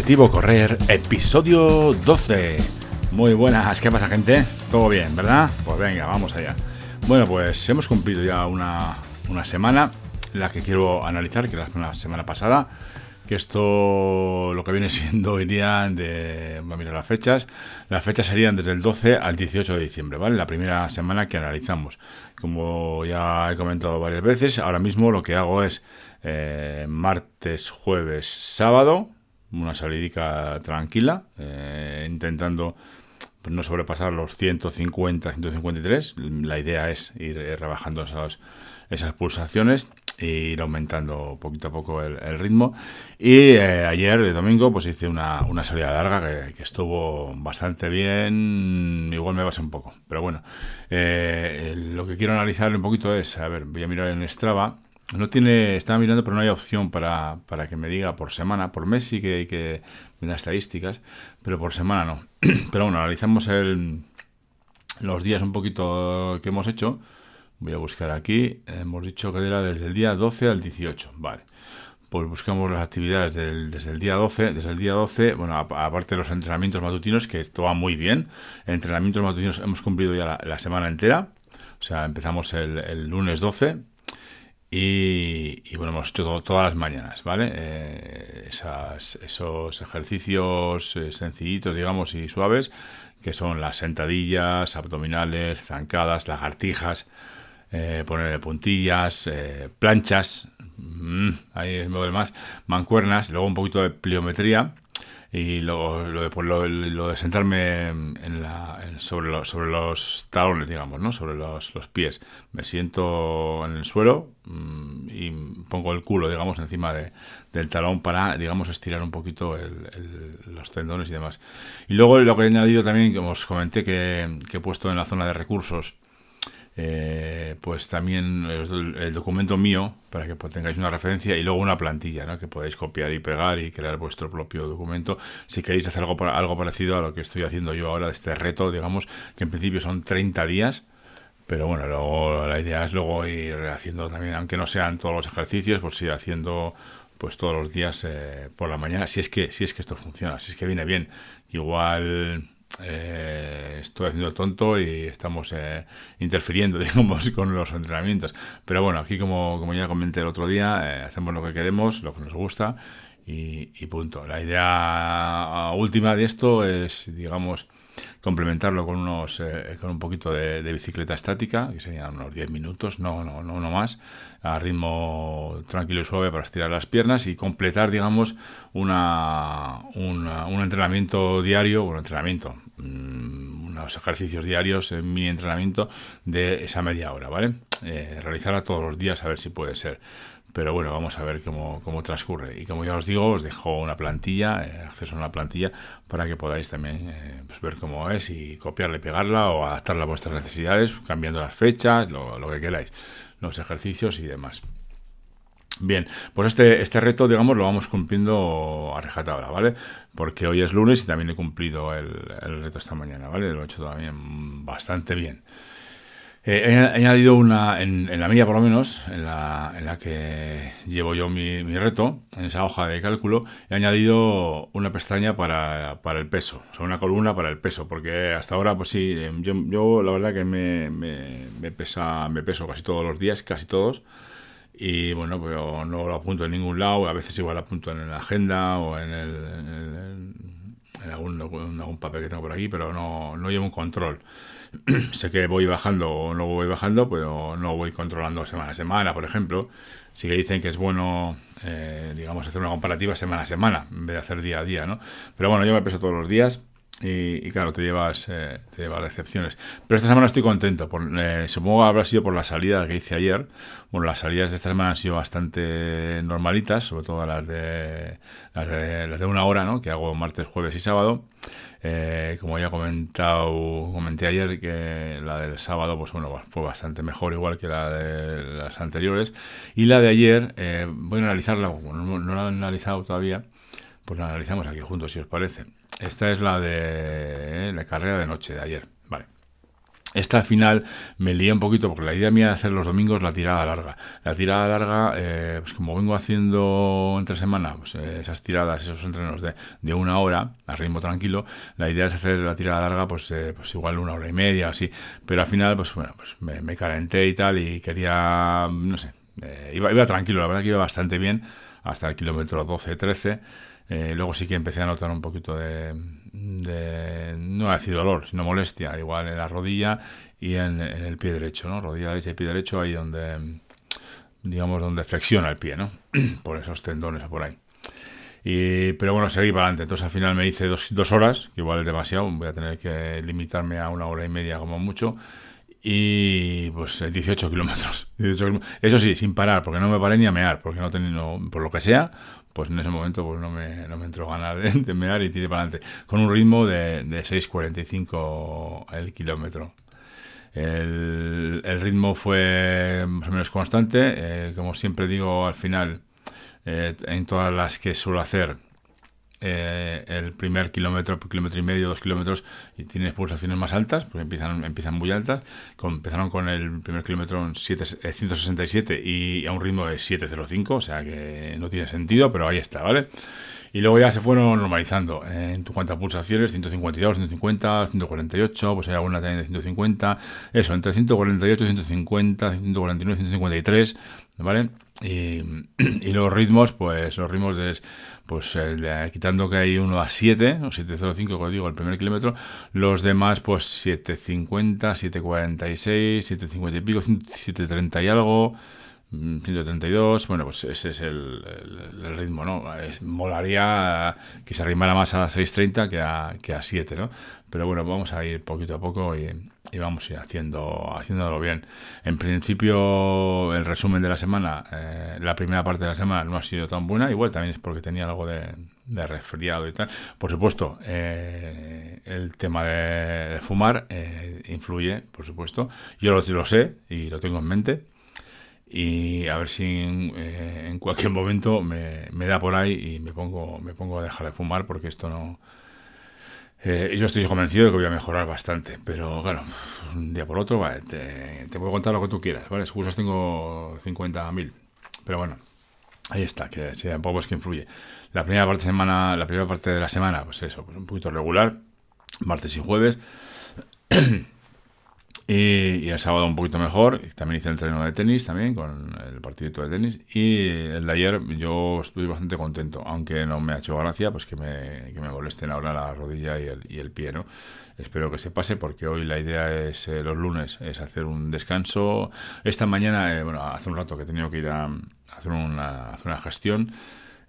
Objetivo Correr, episodio 12. Muy buenas, ¿qué pasa gente? ¿Todo bien, verdad? Pues venga, vamos allá. Bueno, pues hemos cumplido ya una, semana, la que quiero analizar, que es la semana pasada, que esto lo que viene siendo irían de... Voy a mirar las fechas. Las fechas serían desde el 12 al 18 de diciembre, ¿vale? La primera semana que analizamos. Como ya he comentado varias veces, ahora mismo lo que hago es eh, martes, jueves, sábado, una salidica tranquila, eh, intentando pues, no sobrepasar los 150, 153. La idea es ir rebajando esas, esas pulsaciones e ir aumentando poquito a poco el, ritmo. Y eh, ayer, el domingo, pues hice una, una salida larga que, estuvo bastante bien. Igual me basé un poco, pero bueno. Eh, lo que quiero analizar un poquito es, a ver, voy a mirar en Strava no tiene, estaba mirando, pero no hay opción para, para, que me diga por semana. Por mes sí que hay que estadísticas, pero por semana no. pero bueno, analizamos el, los días un poquito que hemos hecho. Voy a buscar aquí. Hemos dicho que era desde el día 12 al 18. Vale. Pues buscamos las actividades desde el día 12. Desde el día 12, bueno, aparte de los entrenamientos matutinos, que esto va muy bien. Entrenamientos matutinos hemos cumplido ya la, semana entera. O sea, empezamos el lunes 12 y, bueno, hemos hecho todas las mañanas, ¿vale? Eh, esos ejercicios eh, sencillitos, digamos, y suaves, que son las sentadillas, abdominales, zancadas, lagartijas, eh, poner de puntillas, planchas, mm, ahí es más, mancuernas, luego un poquito de pliometría y lo, lo, de, pues, lo, lo, de sentarme en la, sobre, sobre los talones, digamos, ¿no? sobre los, los, pies. Me siento en el suelo mm, y pongo el culo, digamos, encima de, del talón para, digamos, estirar un poquito los tendones y demás. Y luego lo que he añadido también, como os comenté, que, que he puesto en la zona de recursos, eh, pues también el, documento mío para que pues, tengáis una referencia y luego una plantilla que podáis copiar y pegar y crear vuestro propio documento. Si queréis hacer algo, algo parecido a lo que estoy haciendo yo ahora de este reto digamos que en principio son 30 días pero bueno luego la idea es luego ir haciendo también aunque no sean todos los ejercicios pues ir haciendo pues todos los días eh, por la mañana si es que si es que esto funciona si es que viene bien. Igual eh, estoy haciendo tonto y estamos eh, interfiriendo, digamos, con los entrenamientos. Pero bueno, aquí como, como ya comenté el otro día, eh, hacemos lo que queremos, lo que nos gusta y, punto. La idea última de esto es, digamos, complementarlo con unos con un poquito de, bicicleta estática, que serían unos 10 minutos, no, no, no, no más, a ritmo tranquilo y suave para estirar las piernas y completar, digamos, una, un entrenamiento diario, un entrenamiento, mm, unos ejercicios diarios en mi entrenamiento de esa media hora, ¿vale? Eh, realizarla todos los días a ver si puede ser. Pero bueno, vamos a ver cómo, cómo transcurre. Y como ya os digo, os dejo una plantilla, eh, acceso a una plantilla, para que podáis también eh, pues ver cómo es y copiarla y pegarla o adaptarla a vuestras necesidades, cambiando las fechas, lo, lo que queráis los ejercicios y demás. Bien, pues este, este reto, digamos, lo vamos cumpliendo a rejatabla, ¿vale? Porque hoy es lunes y también he cumplido el, el reto esta mañana, ¿vale? Lo he hecho también bastante bien. Eh, he, añadido una, en, la mía por lo menos, en la, en la que llevo yo mi, reto, en esa hoja de cálculo, he añadido una pestaña para, para el peso, o sea, una columna para el peso, porque hasta ahora, pues sí, em, yo, yo la verdad que me, me, pesa, me peso casi todos los días, casi todos, y bueno, pero no lo apunto en ningún lado, a veces igual apunto en la agenda o en, el, en, algún, en algún papel que tengo por aquí, pero no, no llevo un control. sé que voy bajando o no voy bajando, pero no voy controlando semana a semana, por ejemplo. Sí que dicen que es bueno, eh, digamos, hacer una comparativa semana a semana, en vez de hacer día a día, ¿no? Pero bueno, yo me peso todos los días y, claro, te llevas, eh, te llevas decepciones. Pero esta semana estoy contento. Por, eh, supongo que habrá sido por la salida que hice ayer. Bueno, las salidas de esta semana han sido bastante normalitas, sobre todo las de, las de, las de una hora, ¿no? Que hago martes, jueves y sábado. Eh, como ya comentado, comenté ayer que la del sábado, pues bueno, fue bastante mejor, igual que la de las anteriores. Y la de ayer, eh, voy a analizarla, no, no, la he analizado todavía, pues la analizamos aquí juntos, si os parece. Esta es la de la carrera de noche de ayer, vale. Esta al final me lié un poquito porque la idea mía de hacer los domingos la tirada larga. La tirada larga, eh, pues como vengo haciendo entre semana, pues eh, esas tiradas, esos entrenos de, de, una hora a ritmo tranquilo, la idea es hacer la tirada larga, pues, eh, pues igual una hora y media, así. Pero al final, pues bueno, pues me, calenté y tal y quería, no sé, iba, iba tranquilo, la verdad que iba bastante bien hasta el kilómetro 12, 13. luego sí que empecé a notar un poquito de, de no decir dolor, sino molestia, igual en la rodilla y en, el pie derecho, ¿no? Rodilla derecha y pie derecho, ahí donde, digamos, donde flexiona el pie, ¿no? por esos tendones o por ahí. Y, pero bueno, seguí para adelante. Entonces al final me hice dos, dos horas, que igual es demasiado, voy a tener que limitarme a una hora y media como mucho. Y pues 18 kilómetros. Eso sí, sin parar, porque no me paré ni a mear, porque no tenía, por lo que sea, pues en ese momento pues no me, no me entró ganas de, mear y tiré para adelante, con un ritmo de, de 6.45 el kilómetro. El, el, ritmo fue más o menos constante, eh, como siempre digo al final, eh, en todas las que suelo hacer, eh, el primer kilómetro, kilómetro y medio, dos kilómetros, y tiene pulsaciones más altas, porque empiezan, empiezan muy altas. empezaron con el primer kilómetro en 7, 167 eh, y a un ritmo de 705, o sea que no tiene sentido, pero ahí está, ¿vale? Y luego ya se fueron normalizando en cuanto a pulsaciones, 152, 150, 148, pues hay alguna también de 150, eso, entre 148, 150, 149, 153, ¿vale? Y, y los ritmos, pues los ritmos de pues eh, quitando que hay uno a 7 o 705 como digo el primer kilómetro los demás pues 750 746 750 y pico 730 y algo 132, mm, bueno, pues ese es el, ritmo, ¿no? Es, molaría que se arrimara más a 6.30 que a, que a 7, ¿no? Pero bueno, vamos a ir poquito a poco y, vamos a ir haciendo, haciéndolo bien. En principio, el resumen de la semana, eh, la primera parte de la semana no ha sido tan buena, igual también es porque tenía algo de, resfriado y tal. Por supuesto, eh, el tema de, fumar eh, influye, por supuesto. Yo lo sé y lo tengo en mente y a ver si eh, en, cualquier momento me, me, da por ahí y me pongo, me pongo a dejar de fumar porque esto no... Eh, yo estoy convencido de que voy a mejorar bastante, pero claro, un día por otro, vale, te, te puedo contar lo que tú quieras, ¿vale? Excusas tengo 50.000, pero bueno, ahí está, que sea poco es que influye. La primera parte de semana, la primera parte de la semana, pues eso, pues un poquito regular, martes y jueves. Y, el sábado un poquito mejor. También hice el entreno de tenis también, con el partidito de tenis. Y el de ayer yo estuve bastante contento, aunque no me ha hecho gracia pues que me, que me molesten ahora la rodilla y el, y el pie, ¿no? Espero que se pase porque hoy la idea es, eh, los lunes, es hacer un descanso. Esta mañana, eh, bueno, hace un rato que he tenido que ir a, hacer, una, hacer una gestión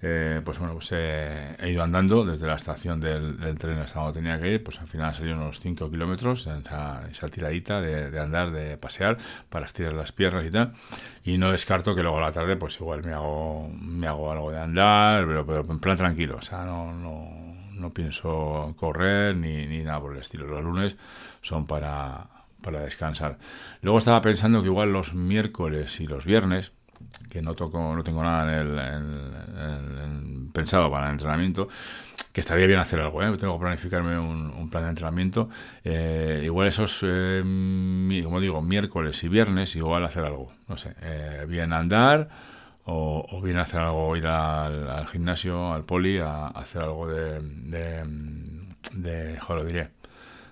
eh, pues bueno, pues he ido andando desde la estación del, tren hasta donde tenía que ir, pues al final salió unos 5 kilómetros, esa, esa tiradita de, andar, de pasear, para estirar las piernas y tal, y no descarto que luego a la tarde pues igual me hago, me hago algo de andar, pero, pero en plan tranquilo, o sea, no, no, no pienso correr ni, ni nada por el estilo, los lunes son para, para descansar. Luego estaba pensando que igual los miércoles y los viernes, que no toco, no tengo nada en el, pensado para el entrenamiento, que estaría bien hacer algo, ¿eh? tengo que planificarme un, plan de entrenamiento, eh, igual esos, eh, como digo, miércoles y viernes, igual hacer algo, no sé, bien andar o, bien hacer algo, ir al, gimnasio, al poli, a, hacer algo de, de, de, lo diré,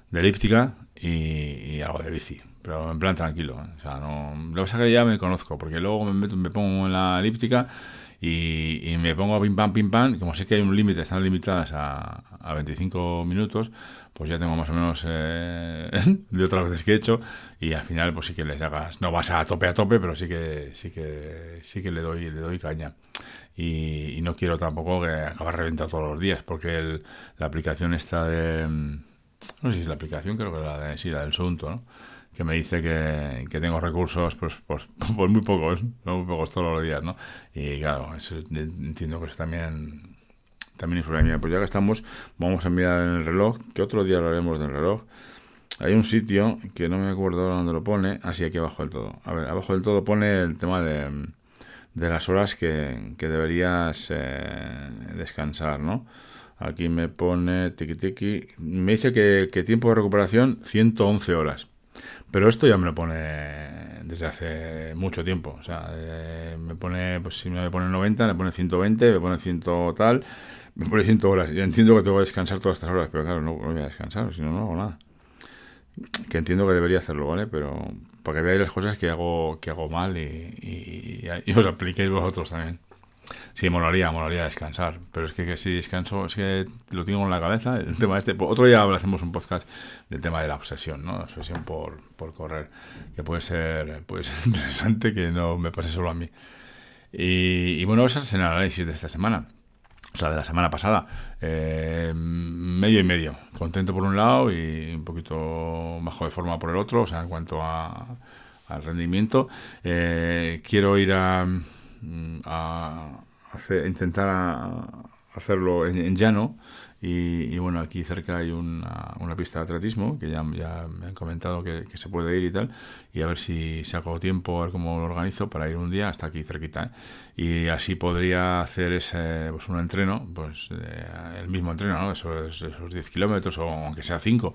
de elíptica y algo de bici pero en plan tranquilo. ¿eh? O sea, no, lo que pasa es que ya me conozco, porque luego me, meto, me pongo en la elíptica y, y, me pongo a pim pam, pim pam, como sé que hay un límite, están limitadas a, a 25 minutos, pues ya tengo más o menos eh, de otras veces que he hecho y al final pues sí que les hagas, no vas a tope a tope, pero sí que sí que sí que le doy le doy caña. Y, y no quiero tampoco que acabar reventado todos los días, porque el, la aplicación está de no sé si es la aplicación, creo que la de sí, la del Sunto, ¿no? Que me dice que, que tengo recursos, pues, pues, pues, muy pocos, muy pocos todos los días, ¿no? Y claro, eso, entiendo que eso también, también influye Pues ya que estamos, vamos a mirar en el reloj, que otro día hablaremos del reloj. Hay un sitio que no me acuerdo dónde lo pone, así aquí abajo del todo. A ver, abajo del todo pone el tema de, de las horas que, que deberías eh, descansar, ¿no? Aquí me pone tiki tiki. Me dice que, que tiempo de recuperación 111 horas. Pero esto ya me lo pone desde hace mucho tiempo. O sea, eh, me pone, pues si me pone 90, me pone 120, me pone 100 tal, me pone 100 horas. Y entiendo que tengo que descansar todas estas horas, pero claro, no, voy a descansar, si no, no hago nada. Que entiendo que debería hacerlo, ¿vale? Pero para que veáis las cosas que hago, que hago mal y, y os apliquéis vosotros también. Sí, molaría, molaría descansar. Pero es que, si descanso, es que lo tengo en la cabeza. El tema este. Otro día hacemos un podcast del tema de la obsesión, ¿no? Obsesión por, por correr. Que puede ser, puede ser interesante que no me pase solo a mí. Y, bueno, ese es el análisis de esta semana. O sea, de la semana pasada. Eh, medio y medio. Contento por un lado y un poquito bajo de forma por el otro. O sea, en cuanto a, al rendimiento. Eh, quiero ir a a hacer, intentar hacerlo en, llano. Y, bueno, aquí cerca hay una, una, pista de atletismo que ya, ya me han comentado que, se puede ir y tal. Y a ver si saco tiempo, a ver cómo lo organizo para ir un día hasta aquí cerquita. ¿eh? Y así podría hacer ese, pues un entreno, pues el mismo entreno, ¿no? esos, esos 10 kilómetros o aunque sea 5.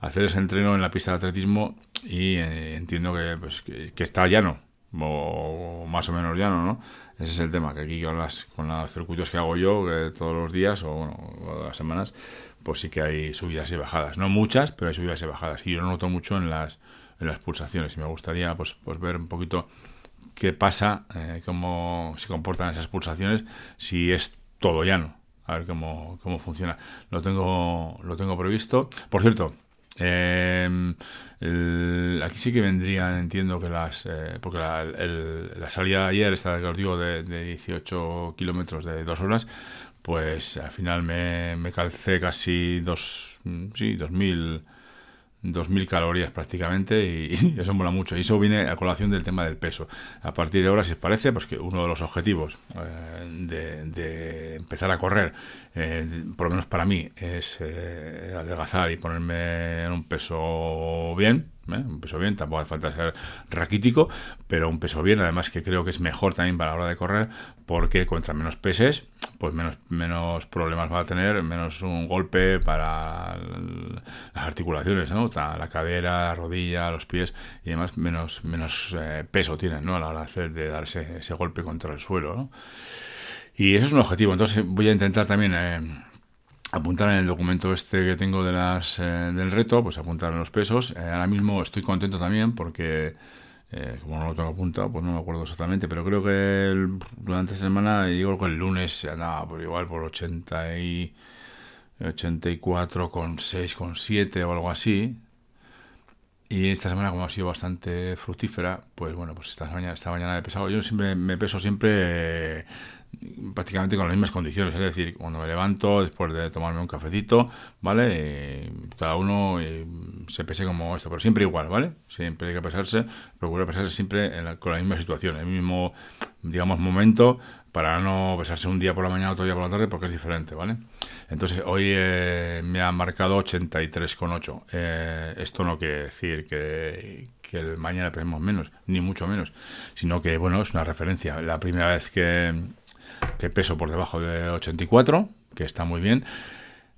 Hacer ese entreno en la pista de atletismo y eh, entiendo que, pues, que, que está llano más o menos llano, ¿no? Ese es el tema, que aquí con, las, con los circuitos que hago yo todos los días o bueno, las semanas, pues sí que hay subidas y bajadas. No muchas, pero hay subidas y bajadas. Y yo lo noto mucho en las, en las pulsaciones. Y me gustaría pues, pues ver un poquito qué pasa, eh, cómo se comportan esas pulsaciones, si es todo llano. A ver cómo, cómo funciona. Lo tengo, lo tengo previsto. Por cierto, eh, sí que vendrían, entiendo que las. Eh, porque la, la, salida de ayer, esta que os digo, de, de 18 kilómetros de dos horas, pues al final me, me calcé casi dos. Sí, 2000 2.000 calorías prácticamente y, eso mola mucho. Y eso viene a colación del tema del peso. A partir de ahora, si os parece, pues que uno de los objetivos eh, de, empezar a correr, eh, por lo menos para mí, es eh, adelgazar y ponerme en un peso bien, un peso bien, tampoco hace falta ser raquítico, pero un peso bien, además que creo que es mejor también para la hora de correr, porque contra menos peses, pues menos, menos problemas va a tener, menos un golpe para las articulaciones, ¿no? La cadera, la rodilla, los pies y demás, menos, menos eh, peso tienen, ¿no? A la hora de, hacer, de dar ese, golpe contra el suelo, ¿no? Y eso es un objetivo. Entonces voy a intentar también eh, apuntar en el documento este que tengo de las, eh, del reto, pues apuntar en los pesos. ahora mismo estoy contento también porque eh, como no lo tengo apuntado, pues no me acuerdo exactamente, pero creo que durante esta semana, digo que el lunes se andaba por igual por 80 y 84,6, con 7 o algo así. Y esta semana, como ha sido bastante fructífera, pues bueno, pues esta mañana, esta mañana he pesado. Yo siempre me peso siempre prácticamente con las mismas condiciones, es decir, cuando me levanto después de tomarme un cafecito, ¿vale? Eh, cada uno eh, se pese como esto, pero siempre igual, ¿vale? Siempre hay que pesarse, procurar pesarse siempre con la misma situación, el mismo, digamos, momento, para no pesarse un día por la mañana, otro día por la tarde, porque es diferente, ¿vale? Entonces, hoy eh, me ha marcado 83,8. Eh, esto no quiere decir que, el mañana pesemos menos, ni mucho menos, sino que, bueno, es una referencia. La primera vez que que peso por debajo de 84, que está muy bien.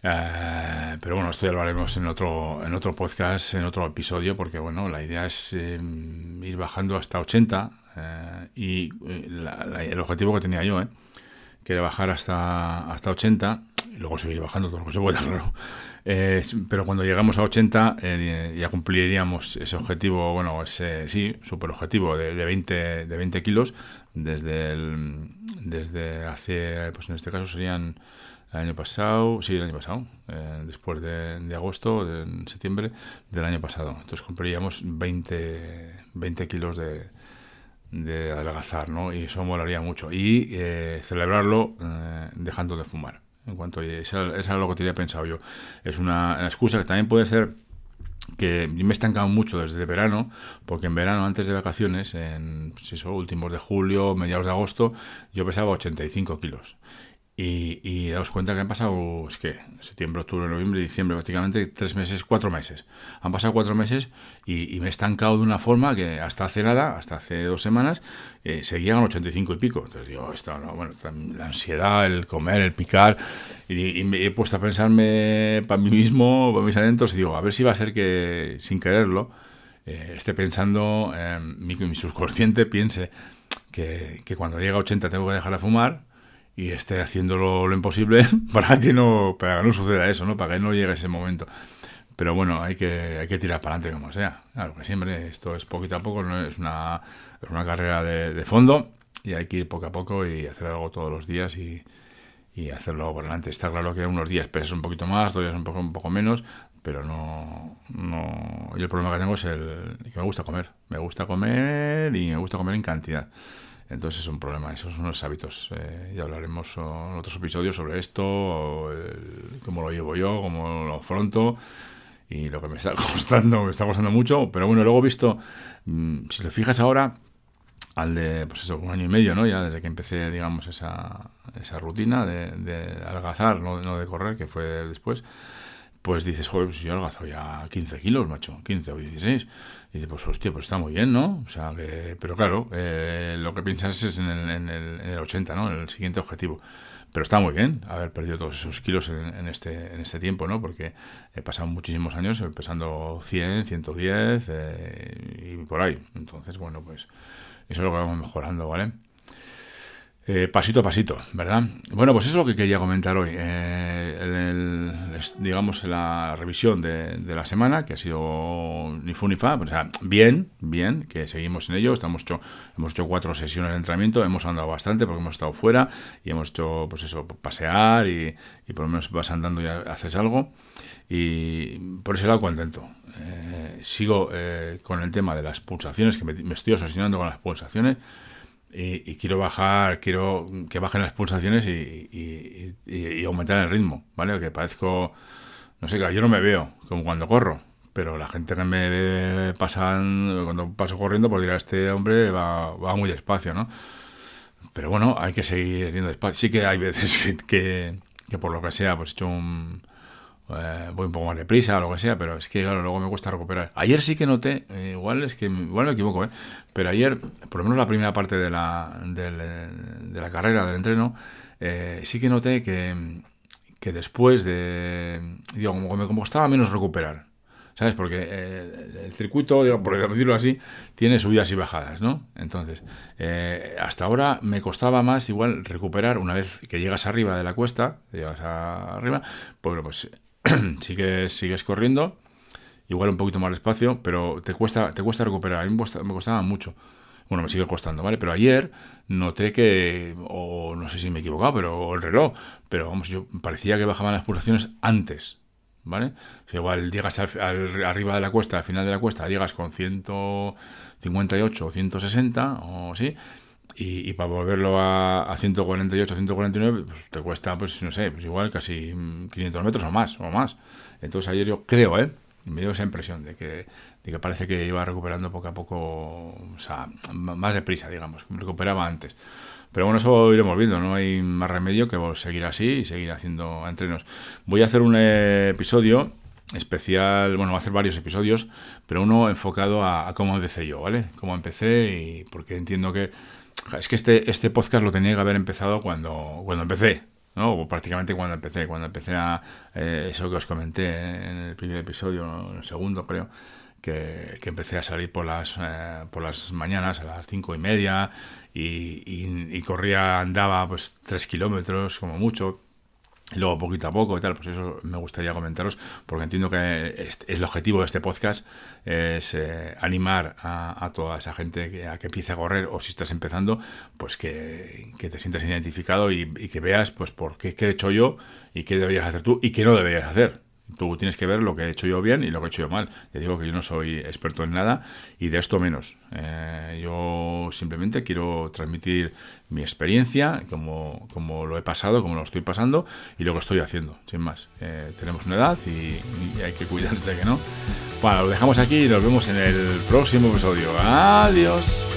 Eh, pero bueno, esto ya lo haremos en otro, en otro podcast, en otro episodio, porque bueno, la idea es eh, ir bajando hasta 80 eh, y el objetivo que tenía yo, que era bajar hasta, hasta 80 y luego seguir bajando todo lo que se pueda, claro. pero cuando llegamos a 80 ya cumpliríamos ese objetivo, bueno, ese sí, super objetivo de, de, 20, de 20 kilos desde, el, desde hace, pues en este caso serían el año pasado, sí, el año pasado, eh, después de, agosto, de, septiembre del año pasado. Entonces compraríamos 20, 20 kilos de, de adelgazar, ¿no? Y eso molaría mucho. Y eh, celebrarlo eh, dejando de fumar. En cuanto a eso, es lo que tenía pensado yo. Es una excusa que también puede ser que me he estancado mucho desde verano, porque en verano, antes de vacaciones, en pues eso, últimos de julio, mediados de agosto, yo pesaba 85 kilos. Y, y daos cuenta que han pasado, es que septiembre, octubre, noviembre, diciembre, prácticamente tres meses, cuatro meses. Han pasado cuatro meses y, me he estancado de una forma que hasta hace nada, hasta hace dos semanas, eh, seguían 85 y pico. Entonces digo, esto, no, bueno, la ansiedad, el comer, el picar, y, me he puesto a pensarme para mí mismo, para mis adentros, y digo, a ver si va a ser que sin quererlo, eh, esté pensando, mi, mi, subconsciente piense que, que, cuando llega a 80 tengo que dejar de fumar y esté haciendo lo, imposible para que no para que no suceda eso, ¿no? Para que no llegue ese momento. Pero bueno, hay que, hay que tirar para adelante como sea. Claro que siempre esto es poquito a poco, no es una, es una carrera de, de, fondo y hay que ir poco a poco y hacer algo todos los días y, y hacerlo por delante. Está claro que unos días pesas un poquito más, otros días un poco, un poco menos, pero no, no... Yo el problema que tengo es el que me gusta comer. Me gusta comer y me gusta comer en cantidad. Entonces es un problema, esos son los hábitos. Eh, ya hablaremos en otros episodios sobre esto, cómo lo llevo yo, cómo lo afronto y lo que me está costando, me está costando mucho. Pero bueno, luego visto, mm, si te fijas ahora, al de, pues eso, un año y medio, ¿no? Ya desde que empecé, digamos, esa, esa rutina de, de algazar, no, no, de correr, que fue después, pues dices, joder, pues yo algazo ya 15 kilos, macho, 15 o 16. Y dices, pues hostia, pues está muy bien, ¿no? O sea, que, pero claro, eh, lo que piensas es en el, en, el, en el 80, ¿no? En el siguiente objetivo. Pero está muy bien haber perdido todos esos kilos en, este, en este tiempo, ¿no? Porque he pasado muchísimos años pesando 100, 110 eh, y por ahí. Entonces, bueno, pues eso es lo que vamos mejorando, ¿vale? Eh, pasito a pasito, ¿verdad? Bueno, pues es lo que quería comentar hoy. Eh, digamos, la revisión de, la semana, que ha sido ni fu ni fa, o sea, bien, bien, que seguimos en ello. Estamos hecho, hemos hecho cuatro sesiones de entrenamiento, hemos andado bastante porque hemos estado fuera y hemos hecho, pues eso, pasear y, por lo menos vas andando y haces algo. Y por ese lado contento. Eh, sigo con el tema de las pulsaciones, que me, me estoy obsesionando con las pulsaciones y, quiero bajar, quiero que bajen las pulsaciones y, y, aumentar el ritmo, ¿vale? Que parezco, no sé, yo no me veo como cuando corro, pero la gente que me ve pasan, cuando paso corriendo, pues dirá, este hombre va, muy despacio, ¿no? Pero bueno, hay que seguir yendo despacio. Sí que hay veces que, que, que por lo que sea, pues he hecho un eh, voy un poco más deprisa o lo que sea, pero es que claro, luego me cuesta recuperar. Ayer sí que noté, eh, igual es que igual me equivoco, ¿eh? pero ayer, por lo menos la primera parte de la, de, la carrera, del entreno, eh, sí que noté que, que después de, digo, como me costaba menos recuperar. ¿Sabes? Porque el circuito, digo, por decirlo así, tiene subidas y bajadas, ¿no? Entonces, hasta ahora me costaba más igual recuperar una vez que llegas arriba de la cuesta, llegas arriba, pues, pues sigues, sigues corriendo, igual un poquito más despacio, pero te cuesta, te cuesta recuperar. A mí me costaba mucho. Bueno, me sigue costando, ¿vale? Pero ayer noté que, o no sé si me he equivocado, pero el reloj, pero vamos, yo parecía que bajaban las pulsaciones antes, ¿vale? O igual llegas al, arriba de la cuesta, al final de la cuesta, llegas con 158 o 160 o así, y, para volverlo a, a 148, 149, pues te cuesta, pues no sé, pues igual casi 500 metros o más, o más. Entonces ayer yo creo, ¿eh? Me dio esa impresión de que, de que parece que iba recuperando poco a poco, o sea, más deprisa, digamos, que recuperaba antes. Pero bueno, eso iremos viendo, no hay más remedio que seguir así y seguir haciendo entrenos. Voy a hacer un episodio especial, bueno, voy a hacer varios episodios, pero uno enfocado a, a cómo empecé yo, ¿vale? Cómo empecé y porque entiendo que es que este, este podcast lo tenía que haber empezado cuando, cuando empecé, ¿no? O prácticamente cuando empecé, cuando empecé a eh, eso que os comenté en el primer episodio, en el segundo creo, que, empecé a salir por las, eh, por las mañanas a las cinco y media y, y corría, andaba pues tres kilómetros como mucho, luego poquito a poco y tal, pues eso me gustaría comentaros, porque entiendo que es, el objetivo de este podcast es eh, animar a, toda esa gente que, a que empiece a correr o si estás empezando, pues que, te sientas identificado y, que veas pues por qué, qué he hecho yo y qué deberías hacer tú y qué no deberías hacer. Tú tienes que ver lo que he hecho yo bien y lo que he hecho yo mal. Te digo que yo no soy experto en nada y de esto menos. Eh, yo simplemente quiero transmitir mi experiencia, como, como lo he pasado, como lo estoy pasando y lo que estoy haciendo, sin más. Eh, tenemos una edad y, hay que cuidarse que no. Bueno, lo dejamos aquí y nos vemos en el próximo episodio. Adiós.